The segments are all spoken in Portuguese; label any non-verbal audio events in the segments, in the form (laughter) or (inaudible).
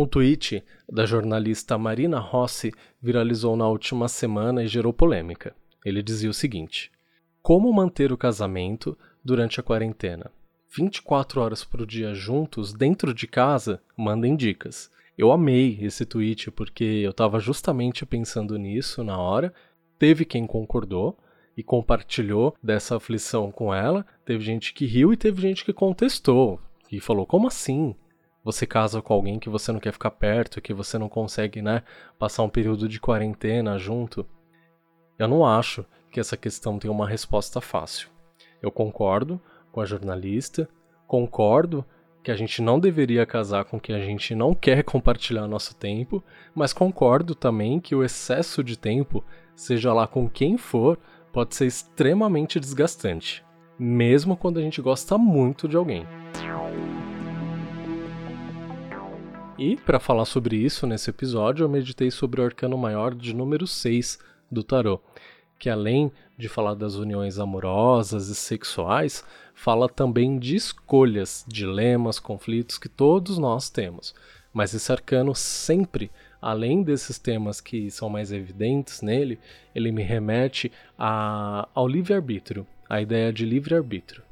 Um tweet da jornalista Marina Rossi viralizou na última semana e gerou polêmica. Ele dizia o seguinte: Como manter o casamento durante a quarentena? 24 horas por dia juntos dentro de casa? Mandem dicas. Eu amei esse tweet porque eu estava justamente pensando nisso na hora. Teve quem concordou e compartilhou dessa aflição com ela. Teve gente que riu e teve gente que contestou e falou: Como assim? Você casa com alguém que você não quer ficar perto, que você não consegue, né, passar um período de quarentena junto. Eu não acho que essa questão tem uma resposta fácil. Eu concordo com a jornalista, concordo que a gente não deveria casar com quem a gente não quer compartilhar nosso tempo, mas concordo também que o excesso de tempo, seja lá com quem for, pode ser extremamente desgastante, mesmo quando a gente gosta muito de alguém. E, para falar sobre isso nesse episódio, eu meditei sobre o arcano maior de número 6 do tarô, que além de falar das uniões amorosas e sexuais, fala também de escolhas, dilemas, conflitos que todos nós temos. Mas esse arcano sempre, além desses temas que são mais evidentes nele, ele me remete a, ao livre-arbítrio, a ideia de livre-arbítrio.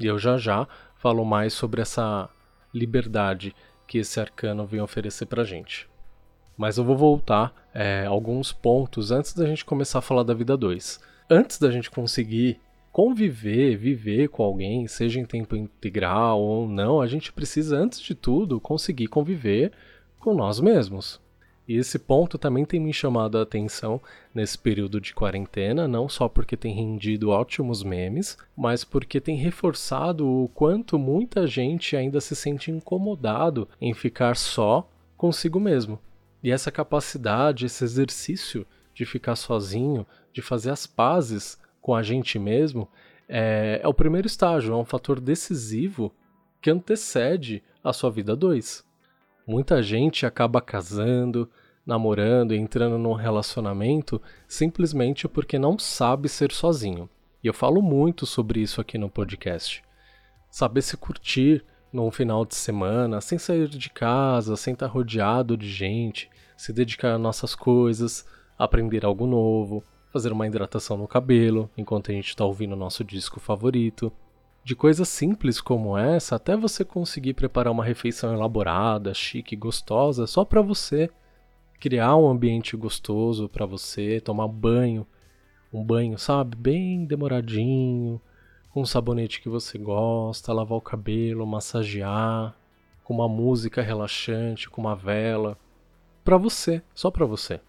E eu já já falo mais sobre essa liberdade que esse arcano vem oferecer pra gente. Mas eu vou voltar é, alguns pontos antes da gente começar a falar da vida 2. Antes da gente conseguir conviver, viver com alguém, seja em tempo integral ou não, a gente precisa, antes de tudo, conseguir conviver com nós mesmos. E esse ponto também tem me chamado a atenção nesse período de quarentena, não só porque tem rendido ótimos memes, mas porque tem reforçado o quanto muita gente ainda se sente incomodado em ficar só consigo mesmo. E essa capacidade, esse exercício de ficar sozinho, de fazer as pazes com a gente mesmo, é, é o primeiro estágio, é um fator decisivo que antecede a sua vida 2. Muita gente acaba casando, namorando, entrando num relacionamento simplesmente porque não sabe ser sozinho. E eu falo muito sobre isso aqui no podcast. Saber se curtir num final de semana, sem sair de casa, sem estar rodeado de gente, se dedicar a nossas coisas, aprender algo novo, fazer uma hidratação no cabelo enquanto a gente está ouvindo o nosso disco favorito, de coisas simples como essa, até você conseguir preparar uma refeição elaborada, chique, gostosa, só para você, criar um ambiente gostoso para você, tomar banho, um banho, sabe, bem demoradinho, com um sabonete que você gosta, lavar o cabelo, massagear, com uma música relaxante, com uma vela, para você, só para você.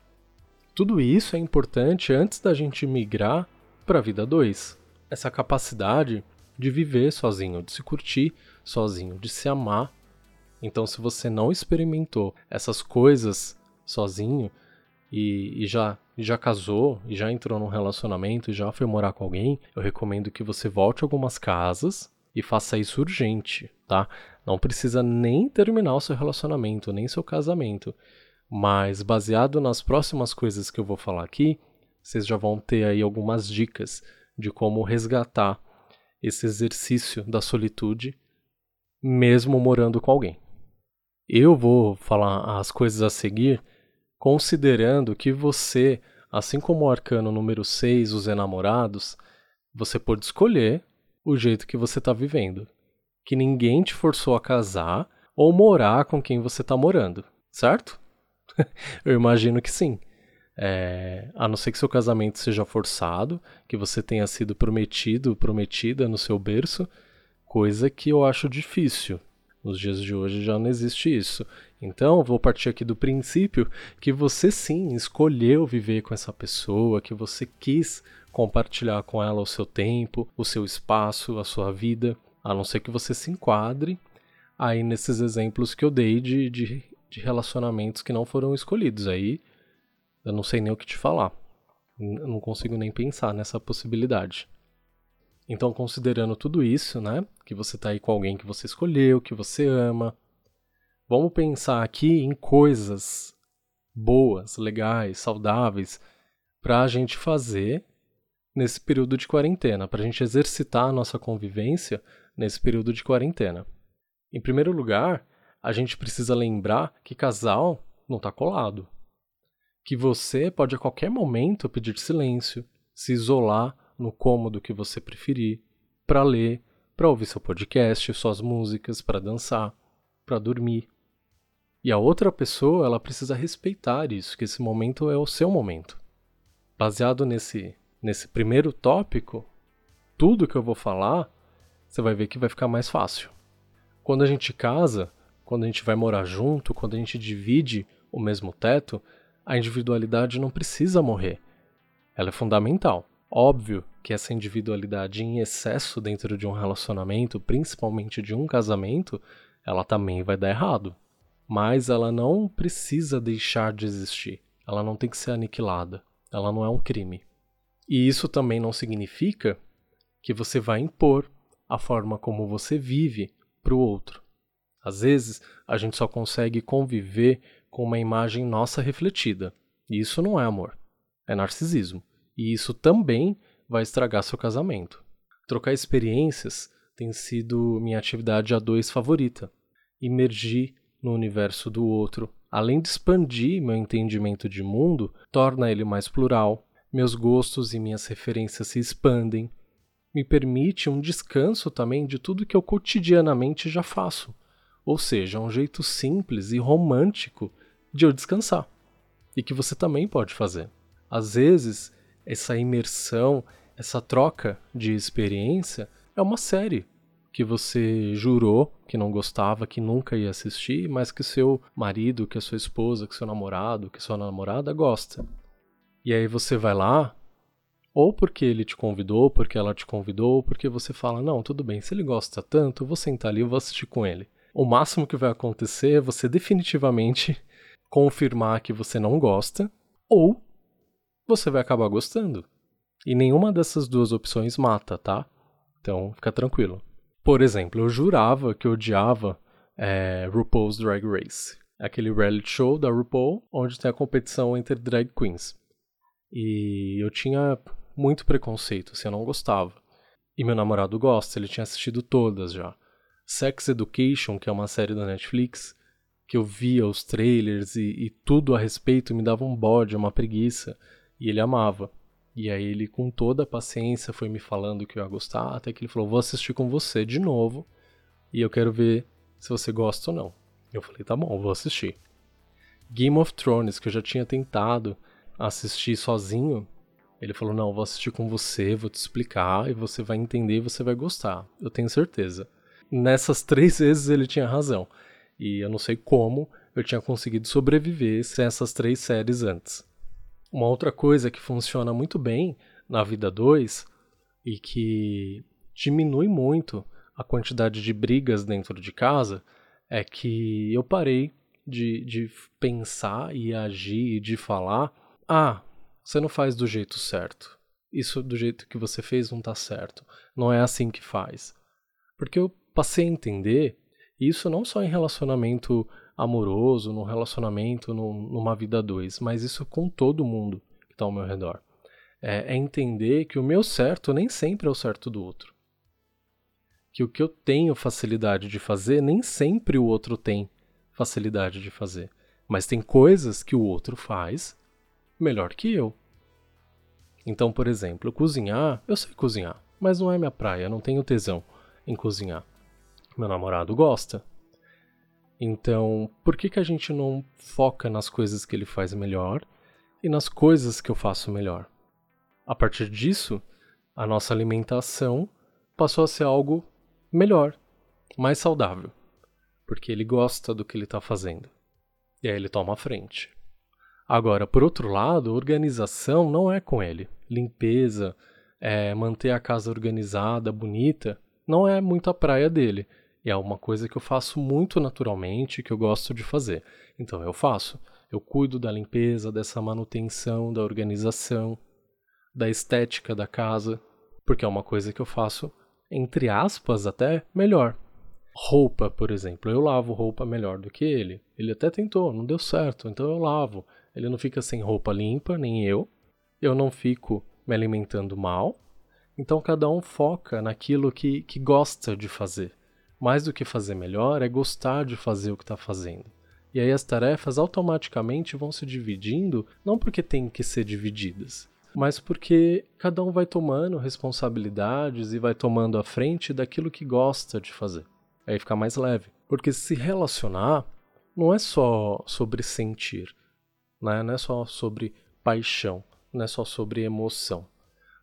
Tudo isso é importante antes da gente migrar para a vida 2. Essa capacidade de viver sozinho, de se curtir sozinho, de se amar. Então, se você não experimentou essas coisas sozinho e, e já e já casou e já entrou num relacionamento e já foi morar com alguém, eu recomendo que você volte algumas casas e faça isso urgente, tá? Não precisa nem terminar o seu relacionamento, nem seu casamento, mas baseado nas próximas coisas que eu vou falar aqui, vocês já vão ter aí algumas dicas de como resgatar esse exercício da solitude, mesmo morando com alguém. Eu vou falar as coisas a seguir, considerando que você, assim como o arcano número 6, os enamorados, você pode escolher o jeito que você está vivendo. Que ninguém te forçou a casar ou morar com quem você está morando, certo? (laughs) Eu imagino que sim. É, a não ser que seu casamento seja forçado, que você tenha sido prometido, prometida no seu berço, coisa que eu acho difícil. Nos dias de hoje já não existe isso. Então, vou partir aqui do princípio que você sim escolheu viver com essa pessoa, que você quis compartilhar com ela o seu tempo, o seu espaço, a sua vida, a não ser que você se enquadre aí nesses exemplos que eu dei de, de, de relacionamentos que não foram escolhidos. Aí eu não sei nem o que te falar. Eu não consigo nem pensar nessa possibilidade. Então, considerando tudo isso, né? Que você tá aí com alguém que você escolheu, que você ama. Vamos pensar aqui em coisas boas, legais, saudáveis para a gente fazer nesse período de quarentena, para a gente exercitar a nossa convivência nesse período de quarentena. Em primeiro lugar, a gente precisa lembrar que casal não está colado. Que você pode a qualquer momento pedir silêncio, se isolar no cômodo que você preferir, para ler, para ouvir seu podcast, suas músicas, para dançar, para dormir. E a outra pessoa, ela precisa respeitar isso, que esse momento é o seu momento. Baseado nesse nesse primeiro tópico, tudo que eu vou falar, você vai ver que vai ficar mais fácil. Quando a gente casa, quando a gente vai morar junto, quando a gente divide o mesmo teto, a individualidade não precisa morrer. Ela é fundamental. Óbvio que essa individualidade em excesso dentro de um relacionamento, principalmente de um casamento, ela também vai dar errado. Mas ela não precisa deixar de existir. Ela não tem que ser aniquilada. Ela não é um crime. E isso também não significa que você vai impor a forma como você vive para o outro. Às vezes, a gente só consegue conviver com uma imagem nossa refletida. E isso não é amor, é narcisismo. E isso também vai estragar seu casamento. Trocar experiências tem sido minha atividade a dois favorita. Imergir no universo do outro, além de expandir meu entendimento de mundo, torna ele mais plural. Meus gostos e minhas referências se expandem. Me permite um descanso também de tudo que eu cotidianamente já faço ou seja, um jeito simples e romântico de eu descansar. E que você também pode fazer. Às vezes, essa imersão, essa troca de experiência é uma série que você jurou que não gostava, que nunca ia assistir, mas que seu marido, que a sua esposa, que seu namorado, que sua namorada gosta. E aí você vai lá, ou porque ele te convidou, porque ela te convidou, porque você fala: "Não, tudo bem, se ele gosta tanto, eu vou sentar ali e vou assistir com ele" o máximo que vai acontecer é você definitivamente confirmar que você não gosta, ou você vai acabar gostando. E nenhuma dessas duas opções mata, tá? Então fica tranquilo. Por exemplo, eu jurava que odiava é, RuPaul's Drag Race, aquele reality show da RuPaul onde tem a competição entre drag queens. E eu tinha muito preconceito, assim, eu não gostava. E meu namorado gosta, ele tinha assistido todas já. Sex Education, que é uma série da Netflix, que eu via os trailers e, e tudo a respeito me dava um bode, uma preguiça, e ele amava. E aí ele, com toda a paciência, foi me falando que eu ia gostar, até que ele falou, vou assistir com você de novo, e eu quero ver se você gosta ou não. Eu falei, tá bom, vou assistir. Game of Thrones, que eu já tinha tentado assistir sozinho, ele falou, não, vou assistir com você, vou te explicar, e você vai entender e você vai gostar. Eu tenho certeza nessas (laughs) três vezes ele tinha razão. E eu não sei como eu tinha conseguido sobreviver sem essas três séries antes. Uma outra coisa que funciona muito bem na vida 2 e que diminui muito a quantidade de brigas dentro de casa é que eu parei de, de pensar e agir e de falar: ah, você não faz do jeito certo. Isso do jeito que você fez não tá certo. Não é assim que faz. Porque eu passei a entender isso não só em relacionamento amoroso, num relacionamento, num, numa vida a dois, mas isso com todo mundo que está ao meu redor. É, é entender que o meu certo nem sempre é o certo do outro. Que o que eu tenho facilidade de fazer, nem sempre o outro tem facilidade de fazer. Mas tem coisas que o outro faz melhor que eu. Então, por exemplo, cozinhar, eu sei cozinhar, mas não é minha praia, não tenho tesão em cozinhar meu namorado gosta. Então, por que, que a gente não foca nas coisas que ele faz melhor e nas coisas que eu faço melhor? A partir disso, a nossa alimentação passou a ser algo melhor, mais saudável, porque ele gosta do que ele está fazendo. E aí ele toma a frente. Agora, por outro lado, organização não é com ele. Limpeza, é, manter a casa organizada, bonita, não é muito a praia dele. E é uma coisa que eu faço muito naturalmente, que eu gosto de fazer. Então eu faço. Eu cuido da limpeza, dessa manutenção, da organização, da estética da casa, porque é uma coisa que eu faço, entre aspas, até melhor. Roupa, por exemplo, eu lavo roupa melhor do que ele. Ele até tentou, não deu certo, então eu lavo. Ele não fica sem roupa limpa, nem eu. Eu não fico me alimentando mal. Então cada um foca naquilo que, que gosta de fazer Mais do que fazer melhor, é gostar de fazer o que está fazendo. E aí as tarefas automaticamente vão se dividindo, não porque tem que ser divididas, mas porque cada um vai tomando responsabilidades e vai tomando a frente daquilo que gosta de fazer. Aí fica mais leve. Porque se relacionar não é só sobre sentir, né? não é só sobre paixão, não é só sobre emoção.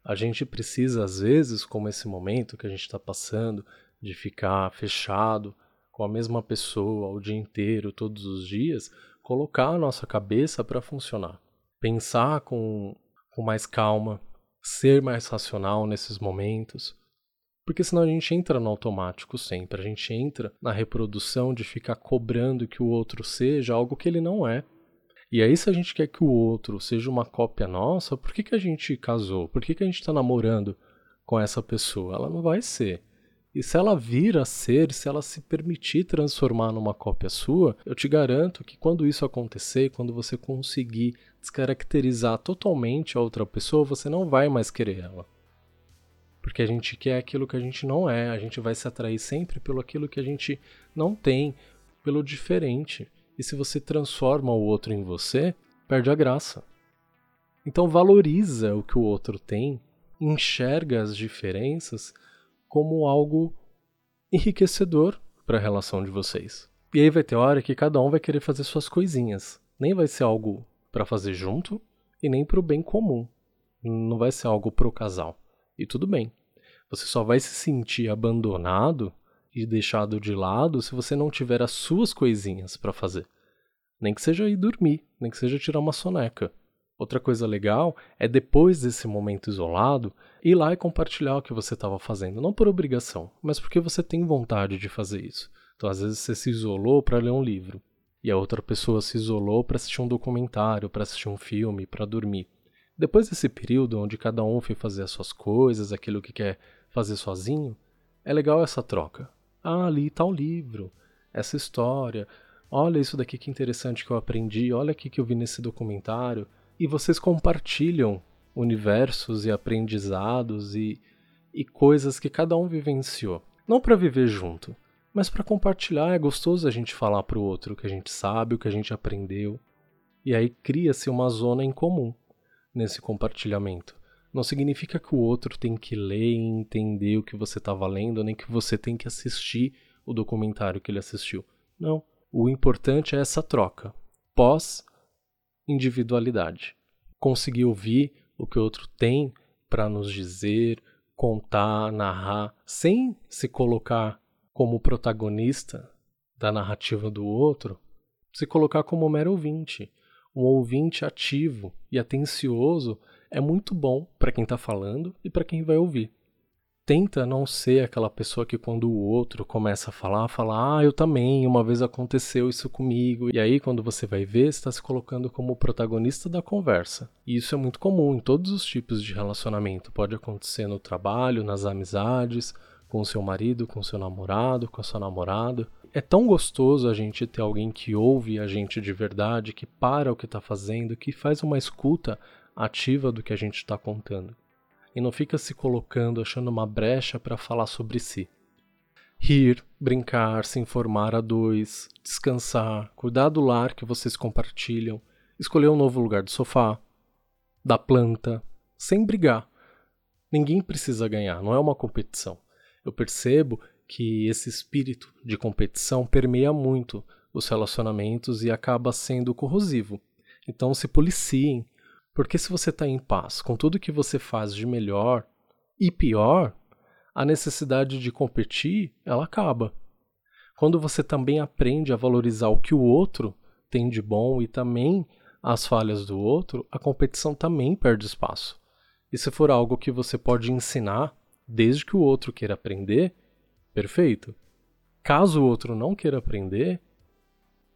A gente precisa, às vezes, como esse momento que a gente está passando, de ficar fechado com a mesma pessoa o dia inteiro, todos os dias, colocar a nossa cabeça para funcionar. Pensar com, com mais calma, ser mais racional nesses momentos. Porque senão a gente entra no automático sempre, a gente entra na reprodução de ficar cobrando que o outro seja algo que ele não é. E aí, se a gente quer que o outro seja uma cópia nossa, por que, que a gente casou? Por que, que a gente está namorando com essa pessoa? Ela não vai ser. E se ela vir a ser, se ela se permitir transformar numa cópia sua, eu te garanto que quando isso acontecer, quando você conseguir descaracterizar totalmente a outra pessoa, você não vai mais querer ela. Porque a gente quer aquilo que a gente não é, a gente vai se atrair sempre pelo aquilo que a gente não tem, pelo diferente. E se você transforma o outro em você, perde a graça. Então valoriza o que o outro tem, enxerga as diferenças como algo enriquecedor para a relação de vocês. E aí vai ter hora que cada um vai querer fazer suas coisinhas. Nem vai ser algo para fazer junto e nem para o bem comum. Não vai ser algo pro casal. E tudo bem. Você só vai se sentir abandonado e deixado de lado se você não tiver as suas coisinhas para fazer. Nem que seja ir dormir, nem que seja tirar uma soneca. Outra coisa legal é depois desse momento isolado, ir lá e compartilhar o que você estava fazendo, não por obrigação, mas porque você tem vontade de fazer isso. Então, às vezes você se isolou para ler um livro, e a outra pessoa se isolou para assistir um documentário, para assistir um filme, para dormir. Depois desse período onde cada um foi fazer as suas coisas, aquilo que quer fazer sozinho, é legal essa troca. Ah, li tal livro, essa história, olha isso daqui que interessante que eu aprendi, olha aqui que eu vi nesse documentário. E vocês compartilham universos e aprendizados e, e coisas que cada um vivenciou. Não para viver junto, mas para compartilhar. É gostoso a gente falar para o outro o que a gente sabe, o que a gente aprendeu. E aí cria-se uma zona em comum nesse compartilhamento. Não significa que o outro tem que ler e entender o que você está valendo, nem que você tem que assistir o documentário que ele assistiu. Não. O importante é essa troca, pós-individualidade. Conseguir ouvir o que o outro tem para nos dizer, contar, narrar, sem se colocar como protagonista da narrativa do outro, se colocar como mero ouvinte. Um ouvinte ativo e atencioso é muito bom para quem está falando e para quem vai ouvir tenta não ser aquela pessoa que quando o outro começa a falar, fala, ah, eu também, uma vez aconteceu isso comigo. E aí, quando você vai ver, está se colocando como protagonista da conversa. E isso é muito comum em todos os tipos de relacionamento. Pode acontecer no trabalho, nas amizades, com seu marido, com seu namorado, com a sua namorada. É tão gostoso a gente ter alguém que ouve a gente de verdade, que para o que está fazendo, que faz uma escuta ativa do que a gente está contando e não fica se colocando achando uma brecha para falar sobre si. Rir, brincar, se informar a dois, descansar, cuidar do lar que vocês compartilham, escolher um novo lugar do sofá, da planta, sem brigar. Ninguém precisa ganhar, não é uma competição. Eu percebo que esse espírito de competição permeia muito os relacionamentos e acaba sendo corrosivo. Então se policiem, porque se você está em paz com tudo que você faz de melhor e pior, a necessidade de competir, ela acaba. Quando você também aprende a valorizar o que o outro tem de bom e também as falhas do outro, a competição também perde espaço. E se for algo que você pode ensinar, desde que o outro queira aprender, perfeito. Caso o outro não queira aprender,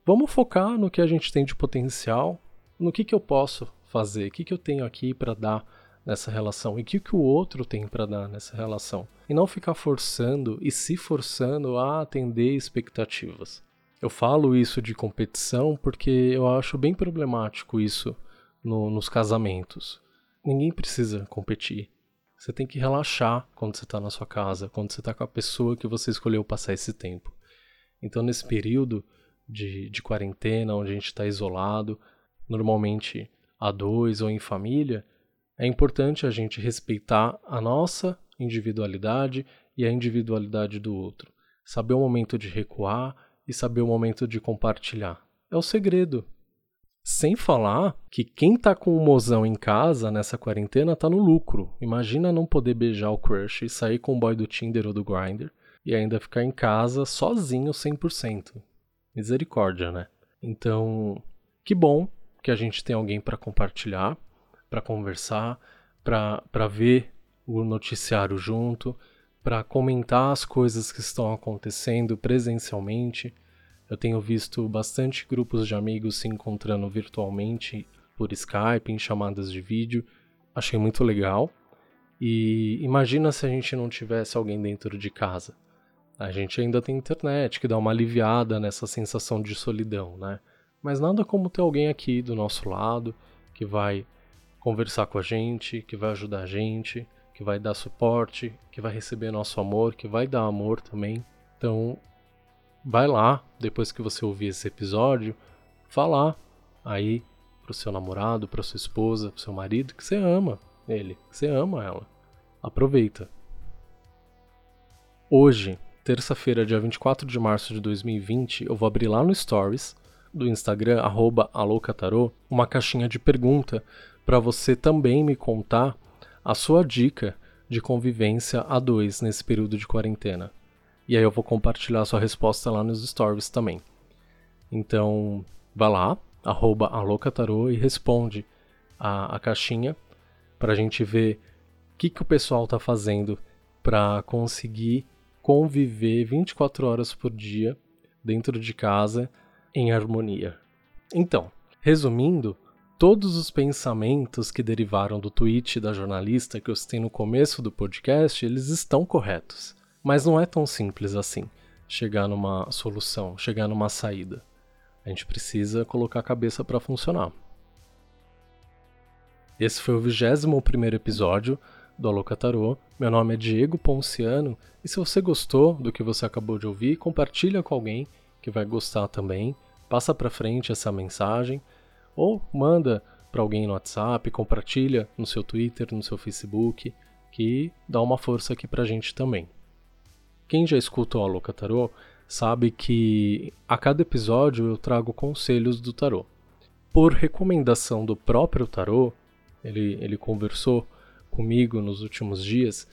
vamos focar no que a gente tem de potencial, no que, que eu posso fazer, o que, que eu tenho aqui para dar nessa relação e o que, que o outro tem para dar nessa relação. E não ficar forçando e se forçando a atender expectativas. Eu falo isso de competição porque eu acho bem problemático isso no, nos casamentos. Ninguém precisa competir. Você tem que relaxar quando você está na sua casa, quando você está com a pessoa que você escolheu passar esse tempo. Então, nesse período de, de quarentena, onde a gente está isolado, normalmente a dois ou em família, é importante a gente respeitar a nossa individualidade e a individualidade do outro. Saber o momento de recuar e saber o momento de compartilhar. É o segredo. Sem falar que quem tá com o mozão em casa nessa quarentena tá no lucro. Imagina não poder beijar o crush e sair com o boy do Tinder ou do Grindr e ainda ficar em casa sozinho 100%. Misericórdia, né? Então, que bom que a gente tem alguém para compartilhar para conversar, para ver o noticiário junto, para comentar as coisas que estão acontecendo presencialmente. Eu tenho visto bastante grupos de amigos se encontrando virtualmente por Skype, em chamadas de vídeo. Achei muito legal. E imagina se a gente não tivesse alguém dentro de casa. A gente ainda tem internet que dá uma aliviada nessa sensação de solidão, né? Mas nada como ter alguém aqui do nosso lado que vai conversar com a gente, que vai ajudar a gente, que vai dar suporte, que vai receber nosso amor, que vai dar amor também. Então, vai lá, depois que você ouvir esse episódio, falar aí pro seu namorado, pra sua esposa, pro seu marido que você ama ele, que você ama ela. Aproveita. Hoje, terça-feira, dia 24 de março de 2020, eu vou abrir lá no Stories do Instagram, alocatarô, uma caixinha de pergunta para você também me contar a sua dica de convivência a dois nesse período de quarentena. E aí eu vou compartilhar a sua resposta lá nos stories também. Então, vá lá, arroba alocatarô e responde a, a caixinha para a gente ver o que, que o pessoal está fazendo para conseguir conviver 24 horas por dia dentro de casa em harmonia. Então, resumindo, todos os pensamentos que derivaram do tweet da jornalista que eu citei no começo do podcast, eles estão corretos. Mas não é tão simples assim chegar numa solução, chegar numa saída. A gente precisa colocar a cabeça para funcionar. Esse foi o 21 primeiro episódio do Alocatarô. Meu nome é Diego Ponciano e se você gostou do que você acabou de ouvir, compartilha com alguém que vai gostar também. Passa para frente essa mensagem ou manda para alguém no WhatsApp, compartilha no seu Twitter, no seu Facebook, que dá uma força aqui pra gente também. Quem já escutou a Louca Tarô sabe que a cada episódio eu trago conselhos do tarô. Por recomendação do próprio tarô, ele, ele conversou comigo nos últimos dias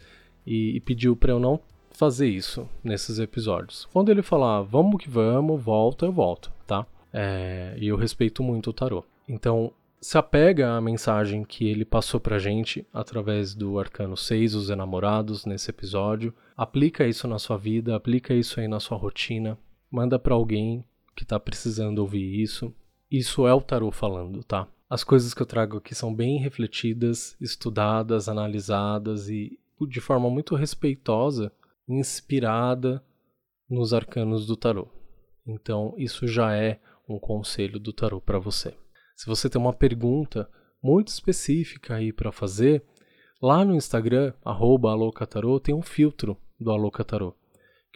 e, e pediu para eu não fazer isso nesses episódios. Quando ele falar vamos que vamos, volta, eu volto, tá? É, e eu respeito muito o tarô. Então, se apega à mensagem que ele passou pra gente através do Arcano 6, os enamorados, nesse episódio. Aplica isso na sua vida, aplica isso aí na sua rotina. Manda para alguém que tá precisando ouvir isso. Isso é o tarô falando, tá? As coisas que eu trago aqui são bem refletidas, estudadas, analisadas e de forma muito respeitosa, inspirada nos arcanos do tarô. Então, isso já é um conselho do tarô para você. Se você tem uma pergunta muito específica aí para fazer, lá no Instagram @alocatarô tem um filtro do Alocatarô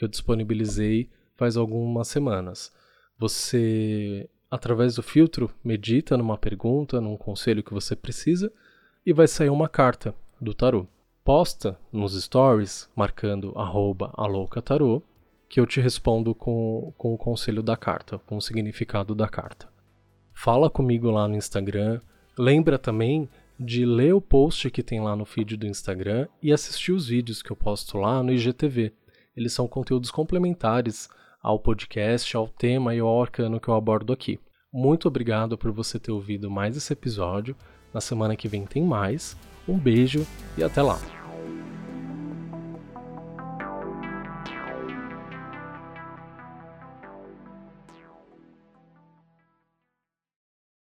que eu disponibilizei faz algumas semanas. Você através do filtro medita numa pergunta, num conselho que você precisa e vai sair uma carta do tarô. Posta nos stories marcando @alocatarô que eu te respondo com, com o conselho da carta, com o significado da carta. Fala comigo lá no Instagram. Lembra também de ler o post que tem lá no feed do Instagram e assistir os vídeos que eu posto lá no IGTV. Eles são conteúdos complementares ao podcast, ao tema e ao arcano que eu abordo aqui. Muito obrigado por você ter ouvido mais esse episódio. Na semana que vem tem mais. Um beijo e até lá!